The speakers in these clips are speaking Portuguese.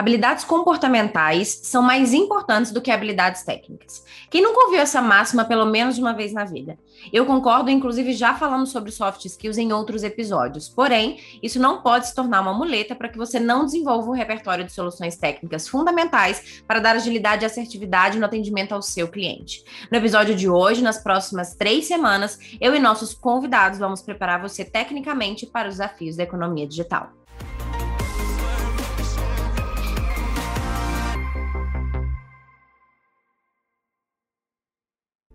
Habilidades comportamentais são mais importantes do que habilidades técnicas. Quem nunca ouviu essa máxima pelo menos uma vez na vida? Eu concordo, inclusive já falamos sobre soft skills em outros episódios. Porém, isso não pode se tornar uma muleta para que você não desenvolva um repertório de soluções técnicas fundamentais para dar agilidade e assertividade no atendimento ao seu cliente. No episódio de hoje, nas próximas três semanas, eu e nossos convidados vamos preparar você tecnicamente para os desafios da economia digital.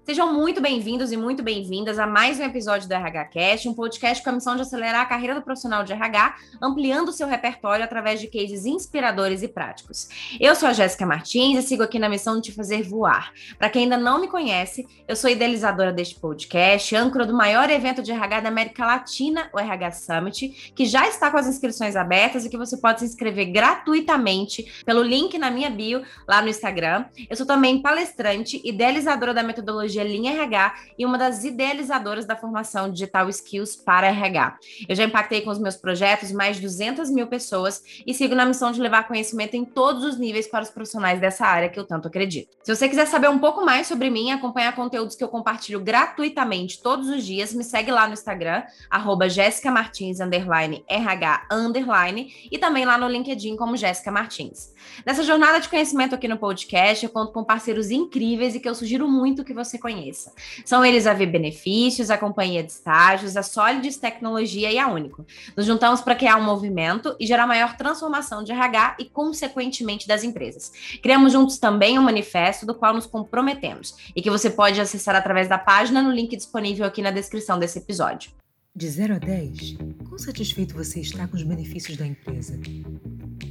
Sejam muito bem-vindos e muito bem-vindas a mais um episódio do RH Cast, um podcast com a missão de acelerar a carreira do profissional de RH, ampliando o seu repertório através de cases inspiradores e práticos. Eu sou a Jéssica Martins e sigo aqui na missão de te fazer voar. Para quem ainda não me conhece, eu sou idealizadora deste podcast, âncora do maior evento de RH da América Latina, o RH Summit, que já está com as inscrições abertas e que você pode se inscrever gratuitamente pelo link na minha bio lá no Instagram. Eu sou também palestrante, idealizadora da metodologia metodologia Lean RH e uma das idealizadoras da formação Digital Skills para RH. Eu já impactei com os meus projetos mais de 200 mil pessoas e sigo na missão de levar conhecimento em todos os níveis para os profissionais dessa área que eu tanto acredito. Se você quiser saber um pouco mais sobre mim acompanhar conteúdos que eu compartilho gratuitamente todos os dias, me segue lá no Instagram, arroba RH, e também lá no LinkedIn como Jéssica Martins. Nessa jornada de conhecimento aqui no podcast, eu conto com parceiros incríveis e que eu sugiro muito que você conheça. São eles a V Benefícios, a Companhia de Estágios, a Solides Tecnologia e a Único. Nos juntamos para criar um movimento e gerar maior transformação de RH e, consequentemente, das empresas. Criamos juntos também um manifesto do qual nos comprometemos e que você pode acessar através da página no link disponível aqui na descrição desse episódio. De 0 a 10, quão satisfeito você está com os benefícios da empresa?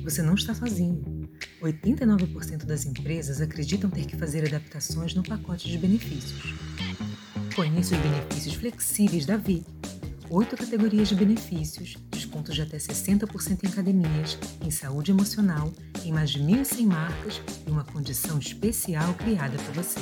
Você não está sozinho. 89% das empresas acreditam ter que fazer adaptações no pacote de benefícios. Conheça os benefícios flexíveis da Vi. Oito categorias de benefícios, descontos de até 60% em academias, em saúde emocional, em mais de 1.100 marcas e uma condição especial criada para você.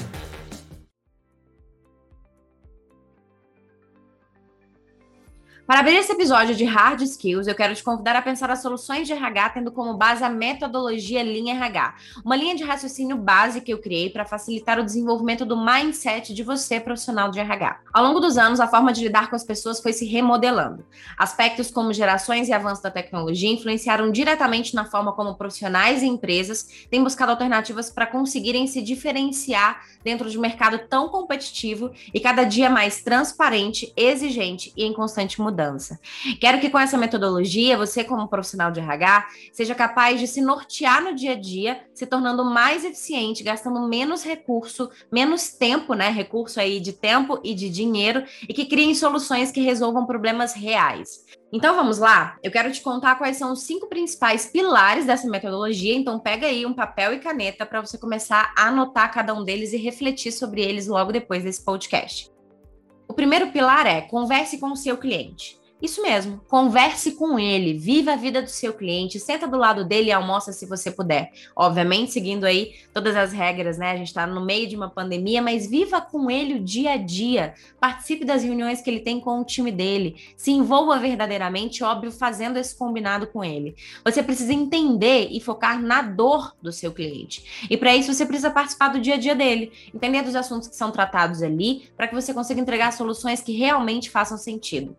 Para abrir esse episódio de Hard Skills, eu quero te convidar a pensar as soluções de RH tendo como base a metodologia Linha RH, uma linha de raciocínio base que eu criei para facilitar o desenvolvimento do mindset de você, profissional de RH. Ao longo dos anos, a forma de lidar com as pessoas foi se remodelando. Aspectos como gerações e avanço da tecnologia influenciaram diretamente na forma como profissionais e empresas têm buscado alternativas para conseguirem se diferenciar dentro de um mercado tão competitivo e cada dia mais transparente, exigente e em constante mudança mudança. Quero que com essa metodologia, você, como profissional de RH, seja capaz de se nortear no dia a dia, se tornando mais eficiente, gastando menos recurso, menos tempo, né? Recurso aí de tempo e de dinheiro, e que criem soluções que resolvam problemas reais. Então vamos lá? Eu quero te contar quais são os cinco principais pilares dessa metodologia. Então pega aí um papel e caneta para você começar a anotar cada um deles e refletir sobre eles logo depois desse podcast. O primeiro pilar é converse com o seu cliente. Isso mesmo, converse com ele, viva a vida do seu cliente, senta do lado dele e almoça se você puder. Obviamente, seguindo aí todas as regras, né? A gente está no meio de uma pandemia, mas viva com ele o dia a dia. Participe das reuniões que ele tem com o time dele. Se envolva verdadeiramente, óbvio, fazendo esse combinado com ele. Você precisa entender e focar na dor do seu cliente. E para isso, você precisa participar do dia a dia dele, entender dos assuntos que são tratados ali, para que você consiga entregar soluções que realmente façam sentido.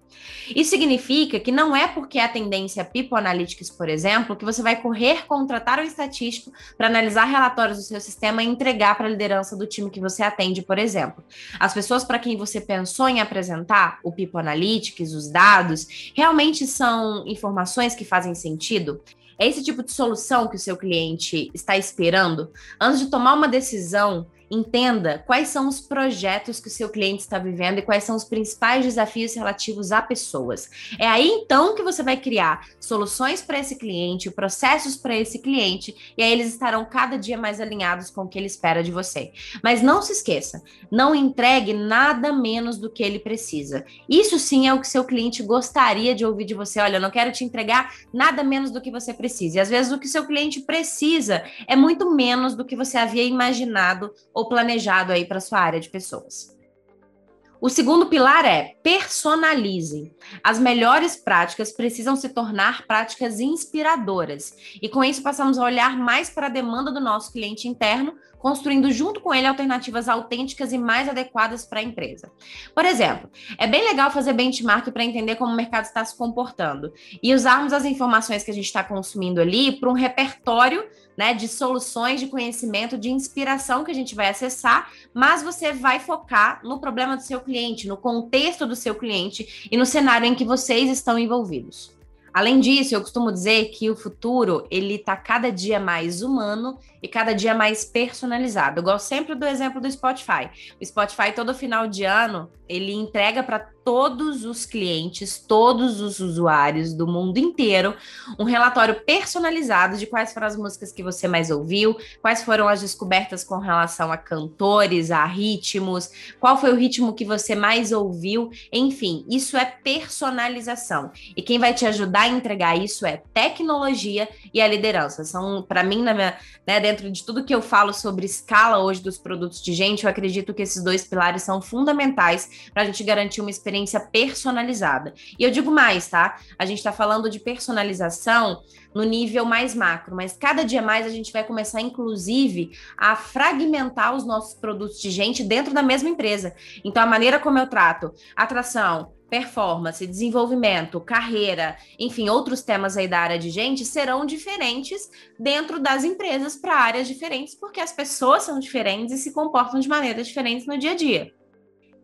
Isso significa que não é porque a tendência People Analytics, por exemplo, que você vai correr contratar um estatístico para analisar relatórios do seu sistema e entregar para a liderança do time que você atende, por exemplo. As pessoas para quem você pensou em apresentar o People Analytics, os dados, realmente são informações que fazem sentido? É esse tipo de solução que o seu cliente está esperando? Antes de tomar uma decisão, Entenda quais são os projetos que o seu cliente está vivendo e quais são os principais desafios relativos a pessoas. É aí então que você vai criar soluções para esse cliente, processos para esse cliente, e aí eles estarão cada dia mais alinhados com o que ele espera de você. Mas não se esqueça, não entregue nada menos do que ele precisa. Isso sim é o que seu cliente gostaria de ouvir de você. Olha, eu não quero te entregar nada menos do que você precisa. E às vezes o que seu cliente precisa é muito menos do que você havia imaginado ou planejado aí para sua área de pessoas. O segundo pilar é personalize. As melhores práticas precisam se tornar práticas inspiradoras. E com isso passamos a olhar mais para a demanda do nosso cliente interno, construindo junto com ele alternativas autênticas e mais adequadas para a empresa. Por exemplo, é bem legal fazer benchmark para entender como o mercado está se comportando e usarmos as informações que a gente está consumindo ali para um repertório né, de soluções, de conhecimento, de inspiração que a gente vai acessar, mas você vai focar no problema do seu cliente, no contexto do seu cliente e no cenário em que vocês estão envolvidos. Além disso, eu costumo dizer que o futuro ele está cada dia mais humano e cada dia mais personalizado. Eu gosto sempre do exemplo do Spotify. O Spotify todo final de ano ele entrega para todos os clientes, todos os usuários do mundo inteiro, um relatório personalizado de quais foram as músicas que você mais ouviu, quais foram as descobertas com relação a cantores, a ritmos, qual foi o ritmo que você mais ouviu, enfim, isso é personalização. E quem vai te ajudar a entregar isso é tecnologia e a liderança. São, para mim, minha, né, dentro de tudo que eu falo sobre escala hoje dos produtos de gente, eu acredito que esses dois pilares são fundamentais para a gente garantir uma experiência experiência personalizada. E eu digo mais, tá? A gente está falando de personalização no nível mais macro, mas cada dia mais a gente vai começar, inclusive, a fragmentar os nossos produtos de gente dentro da mesma empresa. Então, a maneira como eu trato atração, performance, desenvolvimento, carreira, enfim, outros temas aí da área de gente serão diferentes dentro das empresas para áreas diferentes, porque as pessoas são diferentes e se comportam de maneiras diferentes no dia a dia.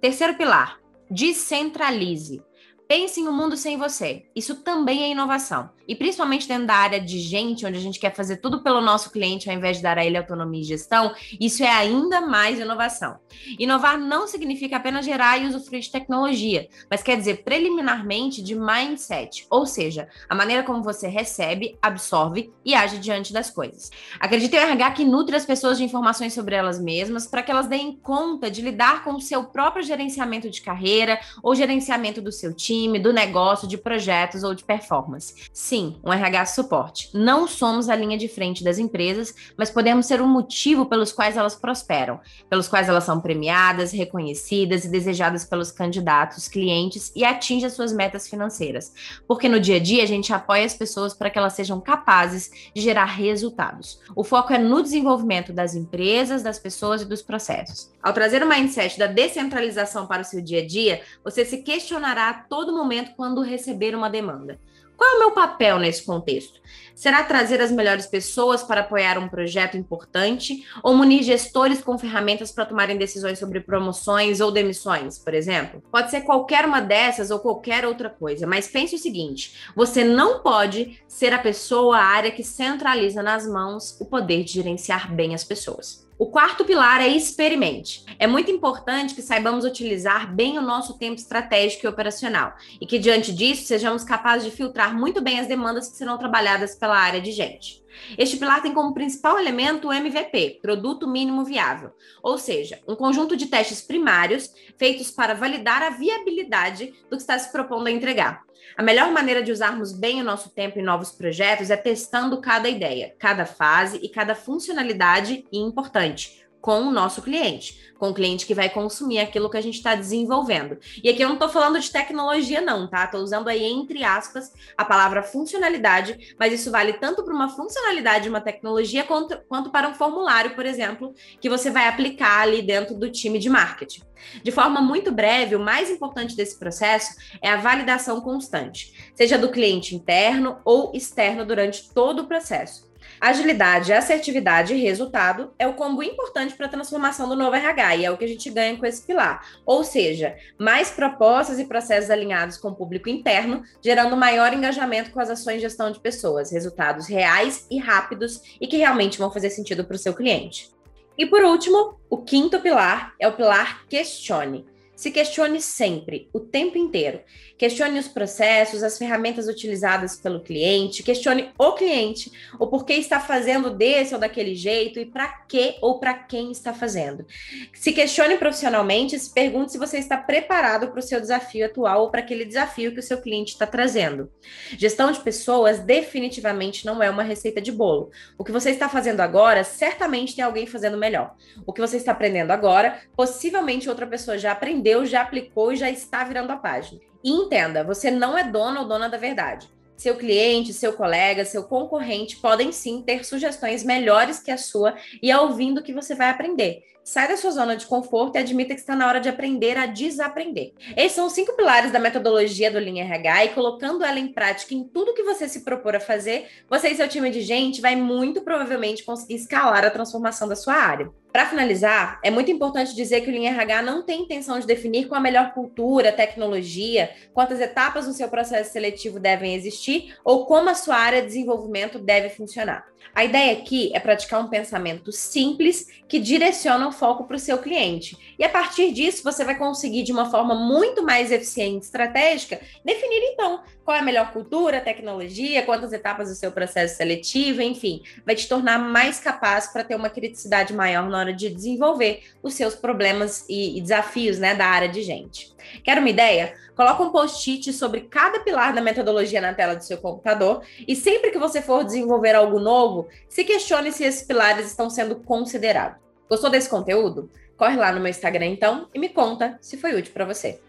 Terceiro pilar, Descentralize. Pense em um mundo sem você. Isso também é inovação. E principalmente dentro da área de gente, onde a gente quer fazer tudo pelo nosso cliente ao invés de dar a ele autonomia e gestão, isso é ainda mais inovação. Inovar não significa apenas gerar e usufruir de tecnologia, mas quer dizer preliminarmente de mindset, ou seja, a maneira como você recebe, absorve e age diante das coisas. Acredite em RH que nutre as pessoas de informações sobre elas mesmas para que elas deem conta de lidar com o seu próprio gerenciamento de carreira ou gerenciamento do seu time, do negócio, de projetos ou de performance. Sim, um RH suporte. Não somos a linha de frente das empresas, mas podemos ser um motivo pelos quais elas prosperam, pelos quais elas são premiadas, reconhecidas e desejadas pelos candidatos, clientes e atingem as suas metas financeiras. Porque no dia a dia a gente apoia as pessoas para que elas sejam capazes de gerar resultados. O foco é no desenvolvimento das empresas, das pessoas e dos processos. Ao trazer o mindset da descentralização para o seu dia a dia, você se questionará a todo momento quando receber uma demanda. Qual é o meu papel nesse contexto? Será trazer as melhores pessoas para apoiar um projeto importante ou munir gestores com ferramentas para tomarem decisões sobre promoções ou demissões, por exemplo? Pode ser qualquer uma dessas ou qualquer outra coisa, mas pense o seguinte: você não pode ser a pessoa, a área que centraliza nas mãos o poder de gerenciar bem as pessoas. O quarto pilar é experimente. É muito importante que saibamos utilizar bem o nosso tempo estratégico e operacional e que, diante disso, sejamos capazes de filtrar muito bem as demandas que serão trabalhadas pela área de gente. Este pilar tem como principal elemento o MVP, Produto Mínimo Viável, ou seja, um conjunto de testes primários feitos para validar a viabilidade do que está se propondo a entregar. A melhor maneira de usarmos bem o nosso tempo em novos projetos é testando cada ideia, cada fase e cada funcionalidade importante com o nosso cliente, com o cliente que vai consumir aquilo que a gente está desenvolvendo. E aqui eu não estou falando de tecnologia, não, tá? Estou usando aí, entre aspas, a palavra funcionalidade, mas isso vale tanto para uma funcionalidade de uma tecnologia quanto, quanto para um formulário, por exemplo, que você vai aplicar ali dentro do time de marketing. De forma muito breve, o mais importante desse processo é a validação constante, seja do cliente interno ou externo durante todo o processo. Agilidade, assertividade e resultado é o combo importante para a transformação do novo RH e é o que a gente ganha com esse pilar. Ou seja, mais propostas e processos alinhados com o público interno, gerando maior engajamento com as ações de gestão de pessoas, resultados reais e rápidos e que realmente vão fazer sentido para o seu cliente. E por último, o quinto pilar é o pilar questione. Se questione sempre, o tempo inteiro. Questione os processos, as ferramentas utilizadas pelo cliente, questione o cliente, o porquê está fazendo desse ou daquele jeito e para que ou para quem está fazendo. Se questione profissionalmente, se pergunte se você está preparado para o seu desafio atual ou para aquele desafio que o seu cliente está trazendo. Gestão de pessoas definitivamente não é uma receita de bolo. O que você está fazendo agora, certamente tem alguém fazendo melhor. O que você está aprendendo agora, possivelmente outra pessoa já aprendeu já aplicou e já está virando a página. E entenda, você não é dono ou dona da verdade. Seu cliente, seu colega, seu concorrente podem sim ter sugestões melhores que a sua e é ouvindo que você vai aprender. Sai da sua zona de conforto e admita que está na hora de aprender a desaprender. Esses são os cinco pilares da metodologia do Lean RH e colocando ela em prática em tudo que você se propor a fazer, você e seu time de gente vai muito provavelmente conseguir escalar a transformação da sua área. Para finalizar, é muito importante dizer que o Lean RH não tem intenção de definir qual a melhor cultura, tecnologia, quantas etapas no seu processo seletivo devem existir ou como a sua área de desenvolvimento deve funcionar. A ideia aqui é praticar um pensamento simples que direciona o foco para o seu cliente. E a partir disso, você vai conseguir, de uma forma muito mais eficiente e estratégica, definir então qual é a melhor cultura, tecnologia, quantas etapas do seu processo seletivo, enfim, vai te tornar mais capaz para ter uma criticidade maior na hora de desenvolver os seus problemas e, e desafios né, da área de gente. Quer uma ideia? Coloca um post-it sobre cada pilar da metodologia na tela do seu computador e sempre que você for desenvolver algo novo, se questione se esses pilares estão sendo considerados. Gostou desse conteúdo? Corre lá no meu Instagram então e me conta se foi útil para você.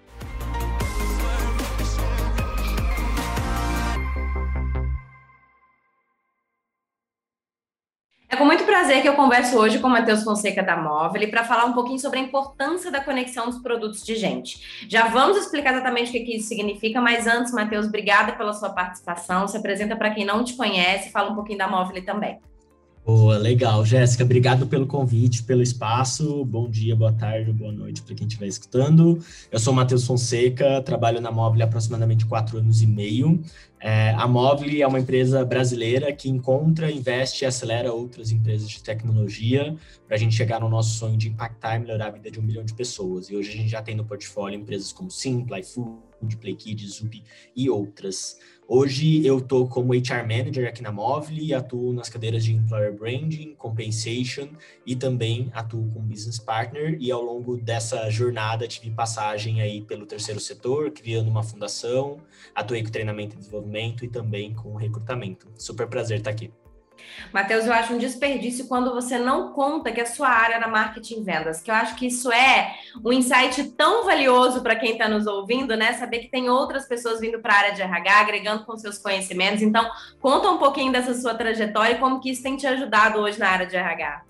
É com muito prazer que eu converso hoje com o Matheus Fonseca da Móvel para falar um pouquinho sobre a importância da conexão dos produtos de gente. Já vamos explicar exatamente o que isso significa, mas antes, Matheus, obrigada pela sua participação. Se apresenta para quem não te conhece, fala um pouquinho da Móvel também. Boa, legal. Jéssica, obrigado pelo convite, pelo espaço. Bom dia, boa tarde, boa noite para quem estiver escutando. Eu sou Matheus Fonseca, trabalho na Móvel há aproximadamente quatro anos e meio. É, a Móvel é uma empresa brasileira que encontra, investe e acelera outras empresas de tecnologia para a gente chegar no nosso sonho de impactar e melhorar a vida de um milhão de pessoas. E hoje a gente já tem no portfólio empresas como Simpla, iFood, PlayKids, Zup e outras. Hoje eu estou como HR Manager aqui na Móvel e atuo nas cadeiras de Employer Branding, Compensation e também atuo como Business Partner e ao longo dessa jornada tive passagem aí pelo terceiro setor, criando uma fundação, atuei com treinamento e desenvolvimento e também com recrutamento. Super prazer estar aqui. Matheus, eu acho um desperdício quando você não conta que a sua área era marketing e vendas, que eu acho que isso é um insight tão valioso para quem está nos ouvindo, né? Saber que tem outras pessoas vindo para a área de RH, agregando com seus conhecimentos. Então, conta um pouquinho dessa sua trajetória e como que isso tem te ajudado hoje na área de RH.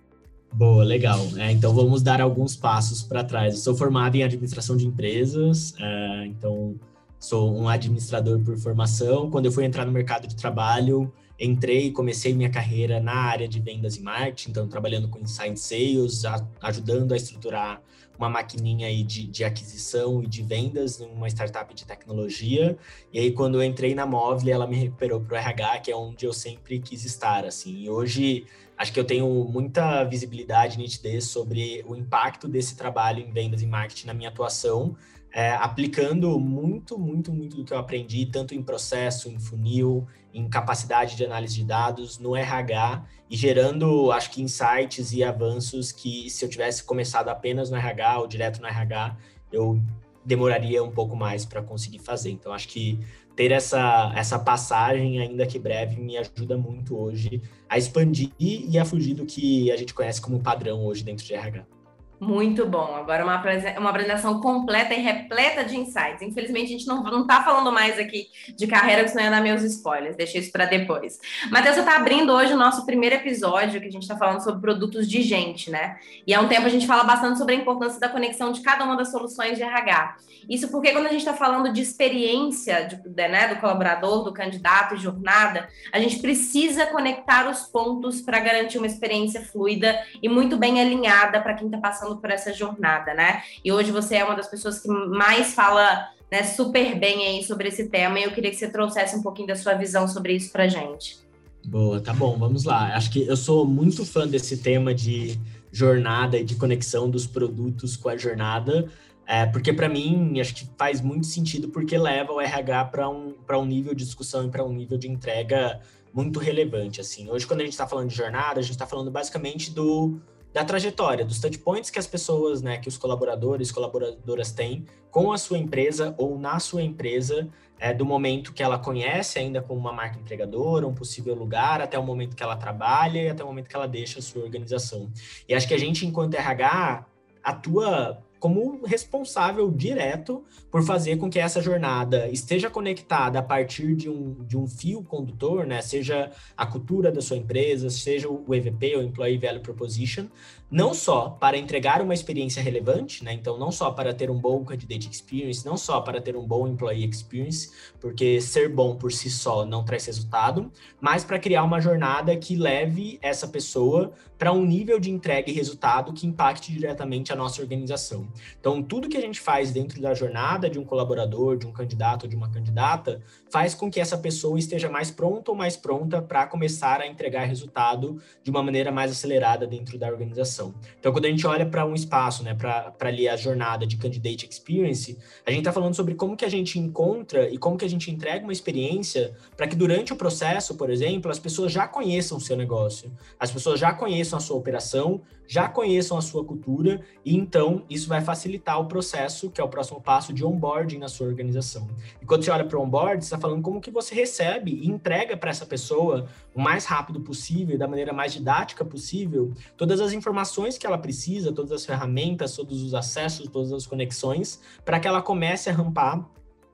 Boa, legal. É, então vamos dar alguns passos para trás. Eu sou formado em administração de empresas, é, então sou um administrador por formação. Quando eu fui entrar no mercado de trabalho, entrei e comecei minha carreira na área de vendas e marketing, então trabalhando com inside sales, a, ajudando a estruturar uma maquininha aí de, de aquisição e de vendas numa startup de tecnologia. E aí, quando eu entrei na Móvel, ela me recuperou para o RH, que é onde eu sempre quis estar, assim. E hoje, acho que eu tenho muita visibilidade nitidez sobre o impacto desse trabalho em vendas e marketing na minha atuação, é, aplicando muito, muito, muito do que eu aprendi, tanto em processo, em funil, em capacidade de análise de dados, no RH, e gerando, acho que, insights e avanços que, se eu tivesse começado apenas no RH ou direto no RH, eu demoraria um pouco mais para conseguir fazer. Então, acho que ter essa, essa passagem, ainda que breve, me ajuda muito hoje a expandir e a fugir do que a gente conhece como padrão hoje dentro de RH. Muito bom. Agora uma, uma apresentação completa e repleta de insights. Infelizmente, a gente não, não tá falando mais aqui de carreira, que senão ia dar meus spoilers. Deixei isso para depois. Matheus, você tá abrindo hoje o nosso primeiro episódio, que a gente está falando sobre produtos de gente, né? E há um tempo a gente fala bastante sobre a importância da conexão de cada uma das soluções de RH. Isso porque quando a gente está falando de experiência de, né, do colaborador, do candidato e jornada, a gente precisa conectar os pontos para garantir uma experiência fluida e muito bem alinhada para quem está passando passando por essa jornada, né? E hoje você é uma das pessoas que mais fala né, super bem aí sobre esse tema e eu queria que você trouxesse um pouquinho da sua visão sobre isso para gente. Boa, tá bom, vamos lá. Acho que eu sou muito fã desse tema de jornada e de conexão dos produtos com a jornada, é, porque para mim acho que faz muito sentido porque leva o RH para um, um nível de discussão e para um nível de entrega muito relevante. Assim, hoje quando a gente está falando de jornada, a gente está falando basicamente do da trajetória, dos touch points que as pessoas, né, que os colaboradores, colaboradoras têm com a sua empresa ou na sua empresa, é, do momento que ela conhece ainda como uma marca empregadora, um possível lugar, até o momento que ela trabalha e até o momento que ela deixa a sua organização. E acho que a gente, enquanto RH, atua como responsável direto por fazer com que essa jornada esteja conectada a partir de um, de um fio condutor, né? Seja a cultura da sua empresa, seja o EVP, o Employee Value Proposition, não só para entregar uma experiência relevante, né? Então, não só para ter um bom candidate experience, não só para ter um bom employee experience, porque ser bom por si só não traz resultado, mas para criar uma jornada que leve essa pessoa para um nível de entrega e resultado que impacte diretamente a nossa organização. Então, tudo que a gente faz dentro da jornada de um colaborador, de um candidato ou de uma candidata, faz com que essa pessoa esteja mais pronta ou mais pronta para começar a entregar resultado de uma maneira mais acelerada dentro da organização. Então, quando a gente olha para um espaço, né, para ali a jornada de candidate experience, a gente está falando sobre como que a gente encontra e como que a gente entrega uma experiência para que durante o processo, por exemplo, as pessoas já conheçam o seu negócio, as pessoas já conheçam a sua operação, já conheçam a sua cultura, e então isso vai facilitar o processo, que é o próximo passo de onboarding na sua organização. E quando você olha para o onboard, você está falando como que você recebe e entrega para essa pessoa o mais rápido possível, da maneira mais didática possível, todas as informações que ela precisa, todas as ferramentas, todos os acessos, todas as conexões, para que ela comece a rampar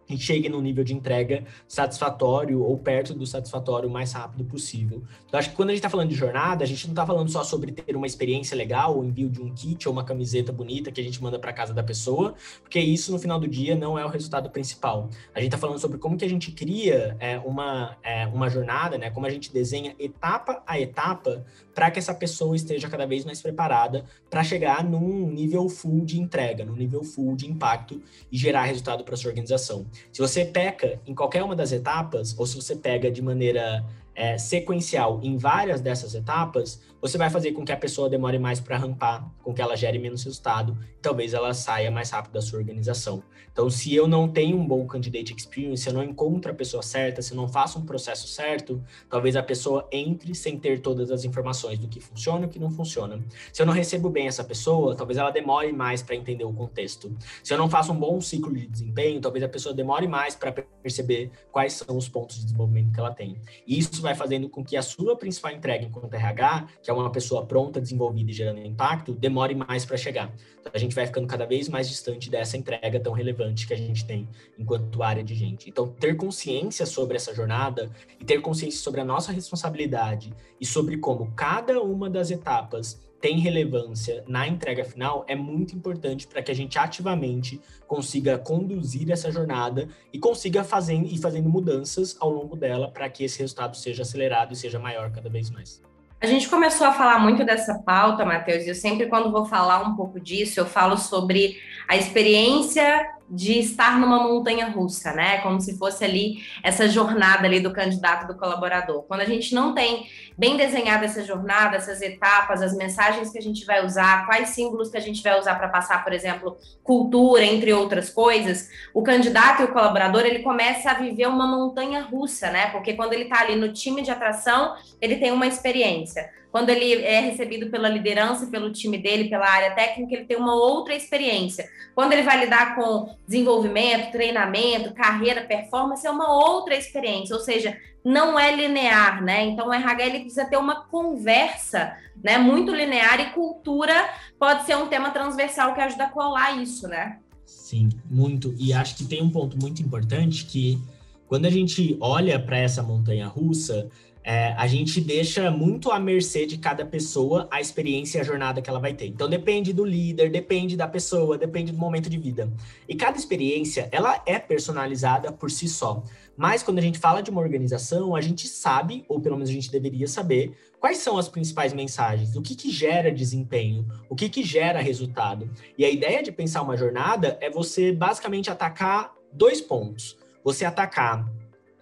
e chegue no nível de entrega satisfatório ou perto do satisfatório o mais rápido possível. Então, acho que quando a gente está falando de jornada, a gente não está falando só sobre ter uma experiência legal, o envio de um kit ou uma camiseta bonita que a gente manda para casa da pessoa, porque isso, no final do dia, não é o resultado principal. A gente está falando sobre como que a gente cria é, uma, é, uma jornada, né? como a gente desenha etapa a etapa para que essa pessoa esteja cada vez mais preparada para chegar num nível full de entrega, num nível full de impacto e gerar resultado para sua organização. Se você peca em qualquer uma das etapas, ou se você pega de maneira é, sequencial em várias dessas etapas, você vai fazer com que a pessoa demore mais para rampar, com que ela gere menos resultado, talvez ela saia mais rápido da sua organização. Então, se eu não tenho um bom candidate experience, se eu não encontro a pessoa certa, se eu não faço um processo certo, talvez a pessoa entre sem ter todas as informações do que funciona e o que não funciona. Se eu não recebo bem essa pessoa, talvez ela demore mais para entender o contexto. Se eu não faço um bom ciclo de desempenho, talvez a pessoa demore mais para perceber quais são os pontos de desenvolvimento que ela tem. E isso vai fazendo com que a sua principal entrega enquanto RH, que é uma pessoa pronta, desenvolvida e gerando impacto, demore mais para chegar. Então, a gente vai ficando cada vez mais distante dessa entrega tão relevante que a gente tem enquanto área de gente. Então, ter consciência sobre essa jornada e ter consciência sobre a nossa responsabilidade e sobre como cada uma das etapas tem relevância na entrega final é muito importante para que a gente ativamente consiga conduzir essa jornada e consiga fazendo e fazendo mudanças ao longo dela para que esse resultado seja acelerado e seja maior cada vez mais. A gente começou a falar muito dessa pauta, Matheus, e eu sempre, quando vou falar um pouco disso, eu falo sobre a experiência de estar numa montanha russa, né? Como se fosse ali essa jornada ali do candidato do colaborador. Quando a gente não tem bem desenhada essa jornada, essas etapas, as mensagens que a gente vai usar, quais símbolos que a gente vai usar para passar, por exemplo, cultura, entre outras coisas, o candidato e o colaborador, ele começa a viver uma montanha russa, né? Porque quando ele está ali no time de atração, ele tem uma experiência. Quando ele é recebido pela liderança, pelo time dele, pela área técnica, ele tem uma outra experiência. Quando ele vai lidar com desenvolvimento, treinamento, carreira, performance, é uma outra experiência. Ou seja, não é linear, né? Então o RH ele precisa ter uma conversa, né? Muito linear e cultura pode ser um tema transversal que ajuda a colar isso, né? Sim, muito. E acho que tem um ponto muito importante que quando a gente olha para essa montanha russa, é, a gente deixa muito à mercê de cada pessoa a experiência e a jornada que ela vai ter. Então depende do líder, depende da pessoa, depende do momento de vida. E cada experiência, ela é personalizada por si só. Mas quando a gente fala de uma organização, a gente sabe, ou pelo menos a gente deveria saber, quais são as principais mensagens, o que, que gera desempenho, o que, que gera resultado. E a ideia de pensar uma jornada é você basicamente atacar dois pontos. Você atacar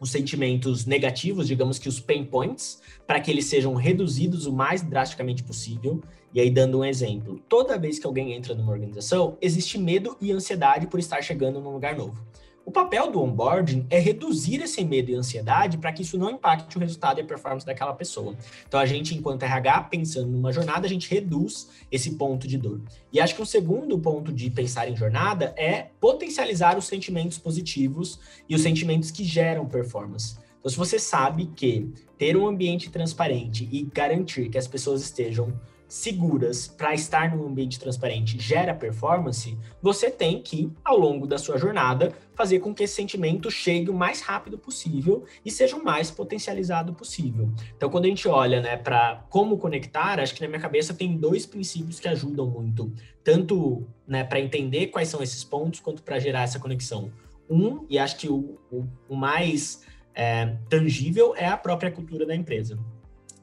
os sentimentos negativos, digamos que os pain points, para que eles sejam reduzidos o mais drasticamente possível. E aí, dando um exemplo, toda vez que alguém entra numa organização, existe medo e ansiedade por estar chegando num lugar novo. O papel do onboarding é reduzir esse medo e ansiedade para que isso não impacte o resultado e a performance daquela pessoa. Então, a gente, enquanto RH, pensando numa jornada, a gente reduz esse ponto de dor. E acho que o segundo ponto de pensar em jornada é potencializar os sentimentos positivos e os sentimentos que geram performance. Então, se você sabe que ter um ambiente transparente e garantir que as pessoas estejam seguras para estar num ambiente transparente gera performance, você tem que, ao longo da sua jornada, fazer com que esse sentimento chegue o mais rápido possível e seja o mais potencializado possível. Então, quando a gente olha né, para como conectar, acho que na minha cabeça tem dois princípios que ajudam muito, tanto né, para entender quais são esses pontos, quanto para gerar essa conexão. Um, e acho que o, o, o mais é, tangível é a própria cultura da empresa.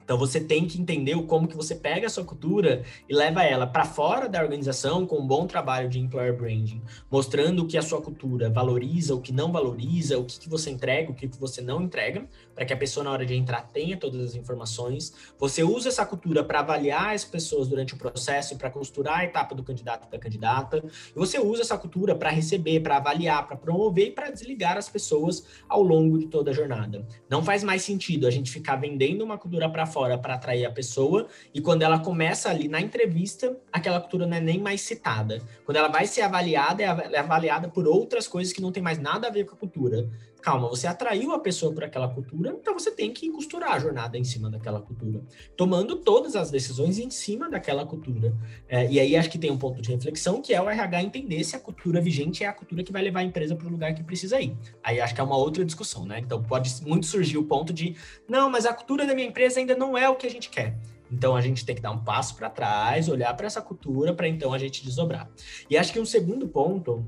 Então você tem que entender como que você pega a sua cultura e leva ela para fora da organização com um bom trabalho de employer branding, mostrando o que a sua cultura valoriza, o que não valoriza, o que, que você entrega, o que, que você não entrega, para que a pessoa na hora de entrar tenha todas as informações. Você usa essa cultura para avaliar as pessoas durante o processo para costurar a etapa do candidato da candidata. E você usa essa cultura para receber, para avaliar, para promover e para desligar as pessoas ao longo de toda a jornada. Não faz mais sentido a gente ficar vendendo uma cultura para fora para atrair a pessoa, e quando ela começa ali na entrevista, aquela cultura não é nem mais citada. Quando ela vai ser avaliada, é, é avaliada por outras coisas que não tem mais nada a ver com a cultura. Calma, você atraiu a pessoa por aquela cultura, então você tem que costurar a jornada em cima daquela cultura, tomando todas as decisões em cima daquela cultura. É, e aí acho que tem um ponto de reflexão que é o RH entender se a cultura vigente é a cultura que vai levar a empresa para o lugar que precisa ir. Aí acho que é uma outra discussão, né? Então pode muito surgir o ponto de não, mas a cultura da minha empresa ainda não é o que a gente quer. Então a gente tem que dar um passo para trás, olhar para essa cultura para então a gente desdobrar. E acho que um segundo ponto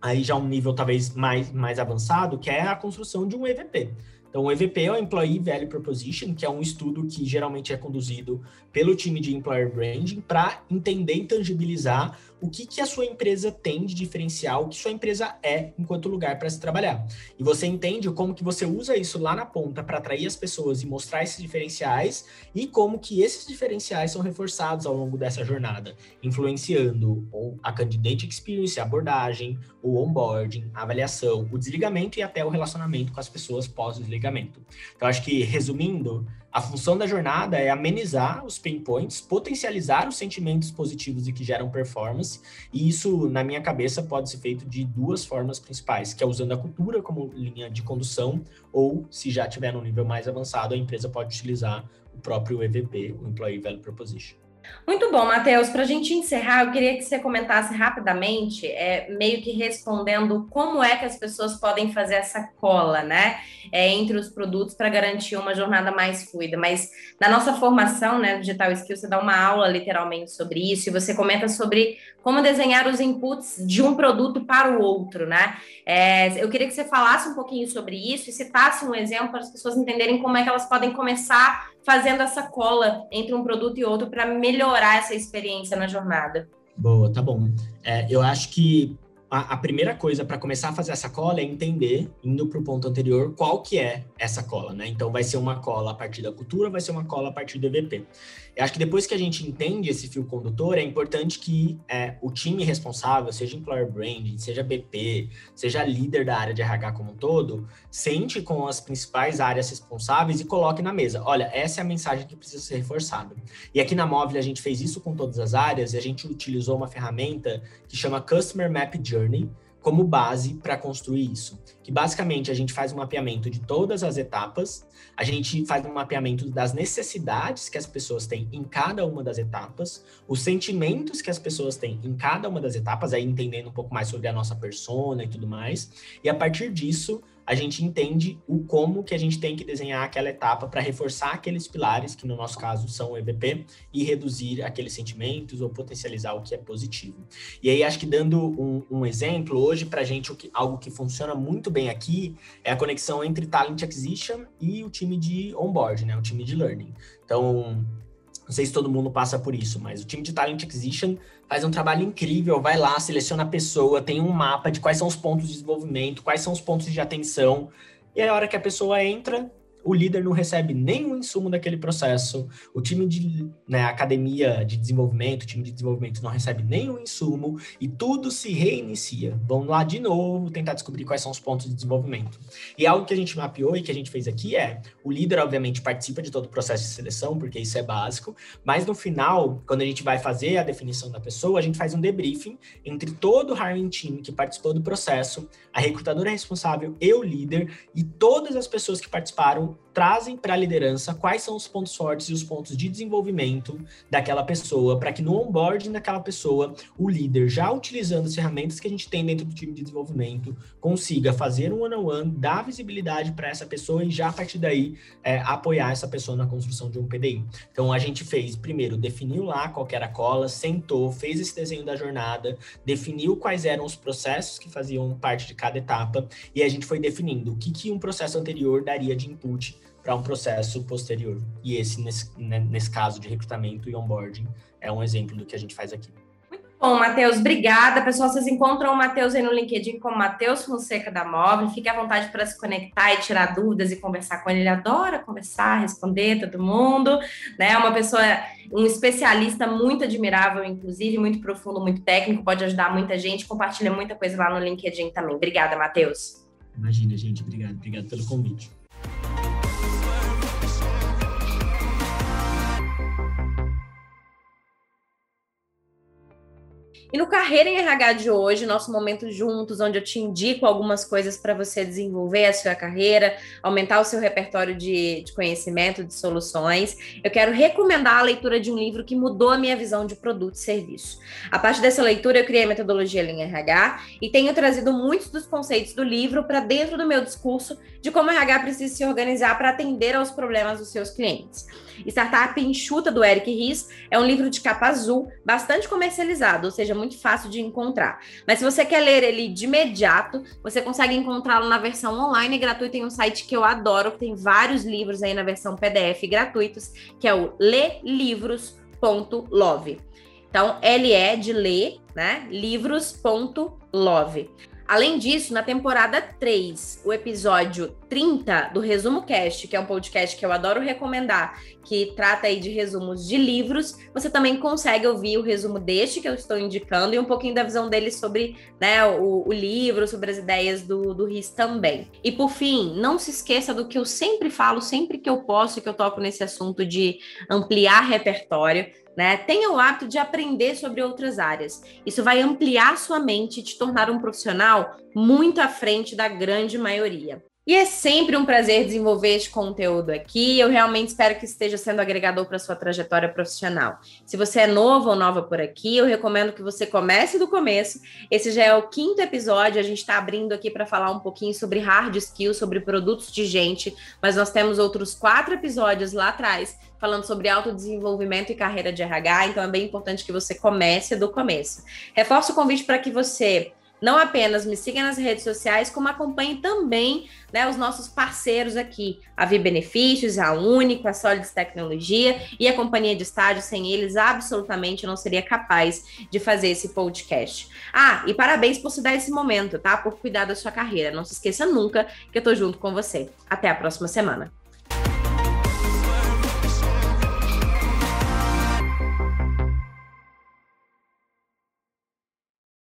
aí já um nível talvez mais, mais avançado, que é a construção de um EVP. Então, o EVP é o Employee Value Proposition, que é um estudo que geralmente é conduzido pelo time de Employer Branding para entender e tangibilizar o que, que a sua empresa tem de diferencial, o que sua empresa é enquanto lugar para se trabalhar. E você entende como que você usa isso lá na ponta para atrair as pessoas e mostrar esses diferenciais e como que esses diferenciais são reforçados ao longo dessa jornada, influenciando a candidate experience, a abordagem, o onboarding, a avaliação, o desligamento e até o relacionamento com as pessoas pós-desligamento. Então, acho que, resumindo, a função da jornada é amenizar os pain points, potencializar os sentimentos positivos e que geram performance, e isso, na minha cabeça, pode ser feito de duas formas principais, que é usando a cultura como linha de condução, ou, se já tiver no nível mais avançado, a empresa pode utilizar o próprio EVP, o Employee Value Proposition. Muito bom, Matheus. Para a gente encerrar, eu queria que você comentasse rapidamente, é, meio que respondendo como é que as pessoas podem fazer essa cola, né, é, entre os produtos para garantir uma jornada mais fluida. Mas na nossa formação, né, Digital Skills, você dá uma aula literalmente sobre isso e você comenta sobre como desenhar os inputs de um produto para o outro, né? É, eu queria que você falasse um pouquinho sobre isso e citasse um exemplo para as pessoas entenderem como é que elas podem começar fazendo essa cola entre um produto e outro para melhorar essa experiência na jornada. Boa, tá bom. É, eu acho que a, a primeira coisa para começar a fazer essa cola é entender, indo para o ponto anterior, qual que é essa cola, né? Então vai ser uma cola a partir da cultura, vai ser uma cola a partir do EVP. Eu acho que depois que a gente entende esse fio condutor, é importante que é, o time responsável, seja employer branding, seja BP, seja líder da área de RH como um todo, sente com as principais áreas responsáveis e coloque na mesa. Olha, essa é a mensagem que precisa ser reforçada. E aqui na Móvel a gente fez isso com todas as áreas e a gente utilizou uma ferramenta que chama Customer Map Journey, como base para construir isso. Que basicamente a gente faz um mapeamento de todas as etapas, a gente faz um mapeamento das necessidades que as pessoas têm em cada uma das etapas, os sentimentos que as pessoas têm em cada uma das etapas, aí entendendo um pouco mais sobre a nossa persona e tudo mais, e a partir disso a gente entende o como que a gente tem que desenhar aquela etapa para reforçar aqueles pilares, que no nosso caso são o EVP, e reduzir aqueles sentimentos ou potencializar o que é positivo. E aí, acho que dando um, um exemplo, hoje para a gente algo que funciona muito bem aqui é a conexão entre Talent Acquisition e o time de onboard, né, o time de learning. Então, não sei se todo mundo passa por isso, mas o time de Talent Acquisition faz um trabalho incrível, vai lá, seleciona a pessoa, tem um mapa de quais são os pontos de desenvolvimento, quais são os pontos de atenção. E aí, a hora que a pessoa entra, o líder não recebe nenhum insumo daquele processo, o time de né, academia de desenvolvimento, o time de desenvolvimento não recebe nenhum insumo e tudo se reinicia. Vamos lá de novo tentar descobrir quais são os pontos de desenvolvimento. E algo que a gente mapeou e que a gente fez aqui é: o líder, obviamente, participa de todo o processo de seleção, porque isso é básico, mas no final, quando a gente vai fazer a definição da pessoa, a gente faz um debriefing entre todo o hiring team que participou do processo, a recrutadora responsável e o líder, e todas as pessoas que participaram Trazem para a liderança quais são os pontos fortes e os pontos de desenvolvimento daquela pessoa, para que no onboarding daquela pessoa, o líder, já utilizando as ferramentas que a gente tem dentro do time de desenvolvimento, consiga fazer um one-on-one, -on dar visibilidade para essa pessoa e já a partir daí é, apoiar essa pessoa na construção de um PDI. Então a gente fez, primeiro, definiu lá qual era a cola, sentou, fez esse desenho da jornada, definiu quais eram os processos que faziam parte de cada etapa e a gente foi definindo o que, que um processo anterior daria de input para um processo posterior. E esse, nesse, né, nesse caso de recrutamento e onboarding, é um exemplo do que a gente faz aqui. Muito bom, Matheus. Obrigada. Pessoal, vocês encontram o Matheus aí no LinkedIn como Matheus Fonseca da Móvel. Fique à vontade para se conectar e tirar dúvidas e conversar com ele. Ele adora conversar, responder todo mundo. Né? É uma pessoa, um especialista muito admirável, inclusive, muito profundo, muito técnico, pode ajudar muita gente. Compartilha muita coisa lá no LinkedIn também. Obrigada, Matheus. Imagina, gente. Obrigado. Obrigado pelo convite. E no Carreira em RH de hoje, nosso momento juntos, onde eu te indico algumas coisas para você desenvolver a sua carreira, aumentar o seu repertório de, de, conhecimento, de soluções, eu quero recomendar a leitura de um livro que mudou a minha visão de produto e serviço. A partir dessa leitura, eu criei a metodologia Lean RH e tenho trazido muitos dos conceitos do livro para dentro do meu discurso de como o RH precisa se organizar para atender aos problemas dos seus clientes. Startup Enxuta, do Eric Ries, é um livro de capa azul, bastante comercializado, ou seja, muito fácil de encontrar. Mas se você quer ler ele de imediato, você consegue encontrá-lo na versão online gratuita em um site que eu adoro, que tem vários livros aí na versão PDF gratuitos, que é o lelivros.love. Então, LE de ler, né? livros.love. Além disso, na temporada 3, o episódio 30 do Resumo Cast, que é um podcast que eu adoro recomendar, que trata aí de resumos de livros, você também consegue ouvir o resumo deste que eu estou indicando e um pouquinho da visão dele sobre né, o, o livro, sobre as ideias do, do RIS também. E por fim, não se esqueça do que eu sempre falo, sempre que eu posso que eu toco nesse assunto de ampliar repertório né? Tenha o hábito de aprender sobre outras áreas. Isso vai ampliar sua mente e te tornar um profissional muito à frente da grande maioria. E é sempre um prazer desenvolver este conteúdo aqui. Eu realmente espero que esteja sendo agregador para sua trajetória profissional. Se você é novo ou nova por aqui, eu recomendo que você comece do começo. Esse já é o quinto episódio. A gente está abrindo aqui para falar um pouquinho sobre hard skills, sobre produtos de gente, mas nós temos outros quatro episódios lá atrás falando sobre autodesenvolvimento e carreira de RH, então é bem importante que você comece do começo. Reforço o convite para que você não apenas me siga nas redes sociais, como acompanhe também né, os nossos parceiros aqui, a Vi Benefícios, a Único, a Solids Tecnologia e a Companhia de Estádio. Sem eles, absolutamente não seria capaz de fazer esse podcast. Ah, e parabéns por se dar esse momento, tá? Por cuidar da sua carreira. Não se esqueça nunca que eu tô junto com você. Até a próxima semana.